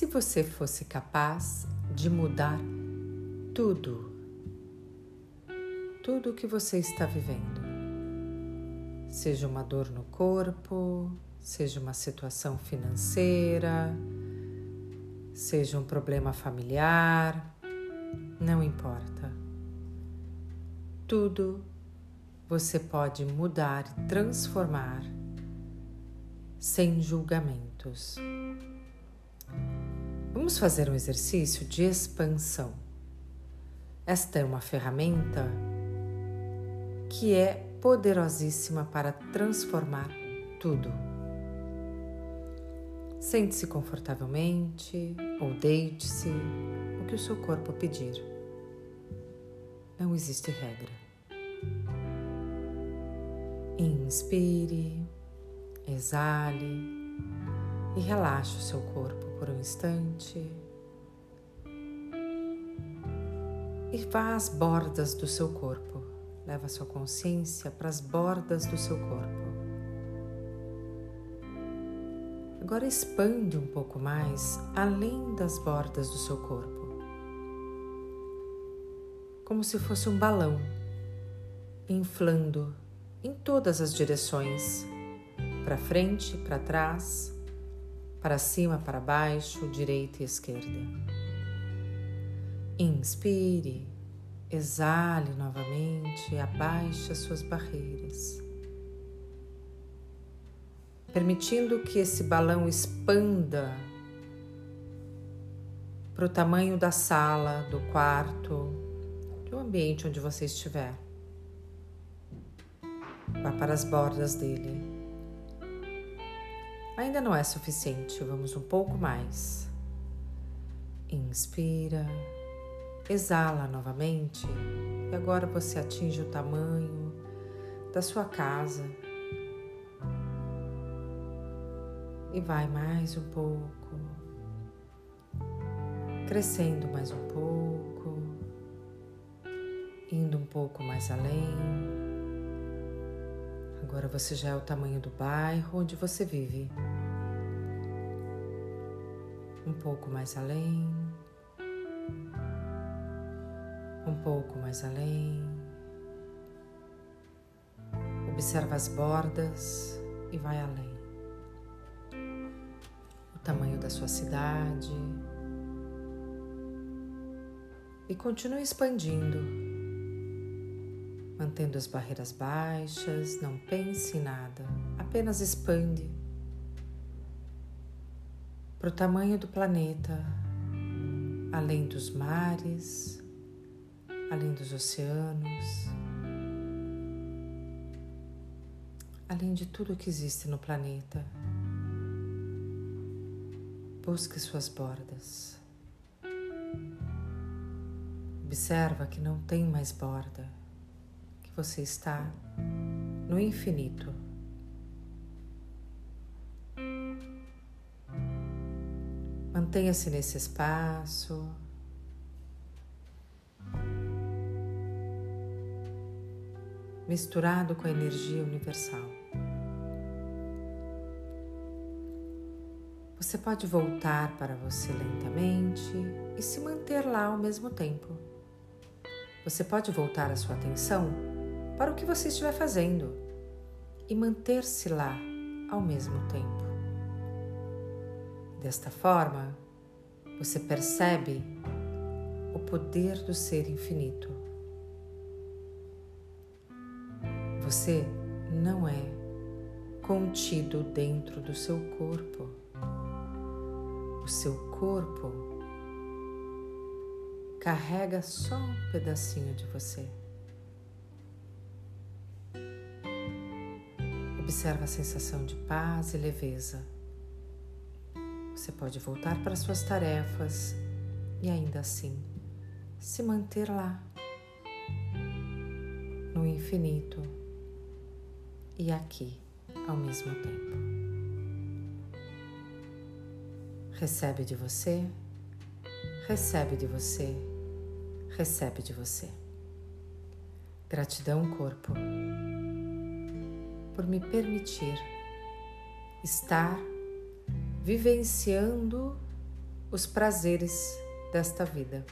se você fosse capaz de mudar tudo, tudo o que você está vivendo, seja uma dor no corpo, seja uma situação financeira, seja um problema familiar, não importa. Tudo você pode mudar e transformar sem julgamentos. Vamos fazer um exercício de expansão. Esta é uma ferramenta que é poderosíssima para transformar tudo. Sente-se confortavelmente ou deite-se, o que o seu corpo pedir. Não existe regra. Inspire, exale e relaxe o seu corpo por um instante. E vá às bordas do seu corpo. Leva sua consciência para as bordas do seu corpo. Agora expande um pouco mais além das bordas do seu corpo. Como se fosse um balão, inflando em todas as direções para frente, para trás, para cima, para baixo, direita e esquerda. Inspire, exale novamente, abaixe as suas barreiras, permitindo que esse balão expanda para o tamanho da sala, do quarto, do ambiente onde você estiver. Vá para as bordas dele. Ainda não é suficiente, vamos um pouco mais. Inspira, exala novamente e agora você atinge o tamanho da sua casa. E vai mais um pouco, crescendo mais um pouco, indo um pouco mais além. Agora você já é o tamanho do bairro onde você vive. Um pouco mais além. Um pouco mais além. Observa as bordas e vai além. O tamanho da sua cidade. E continue expandindo mantendo as barreiras baixas, não pense em nada, apenas expande para o tamanho do planeta, além dos mares, além dos oceanos, além de tudo que existe no planeta. Busque suas bordas. Observa que não tem mais borda que você está no infinito. Mantenha-se nesse espaço. Misturado com a energia universal. Você pode voltar para você lentamente e se manter lá ao mesmo tempo. Você pode voltar a sua atenção para o que você estiver fazendo e manter-se lá ao mesmo tempo. Desta forma, você percebe o poder do ser infinito. Você não é contido dentro do seu corpo. O seu corpo carrega só um pedacinho de você. Observa a sensação de paz e leveza. Você pode voltar para suas tarefas e ainda assim se manter lá, no infinito e aqui ao mesmo tempo. Recebe de você, recebe de você, recebe de você. Gratidão, corpo por me permitir estar vivenciando os prazeres desta vida.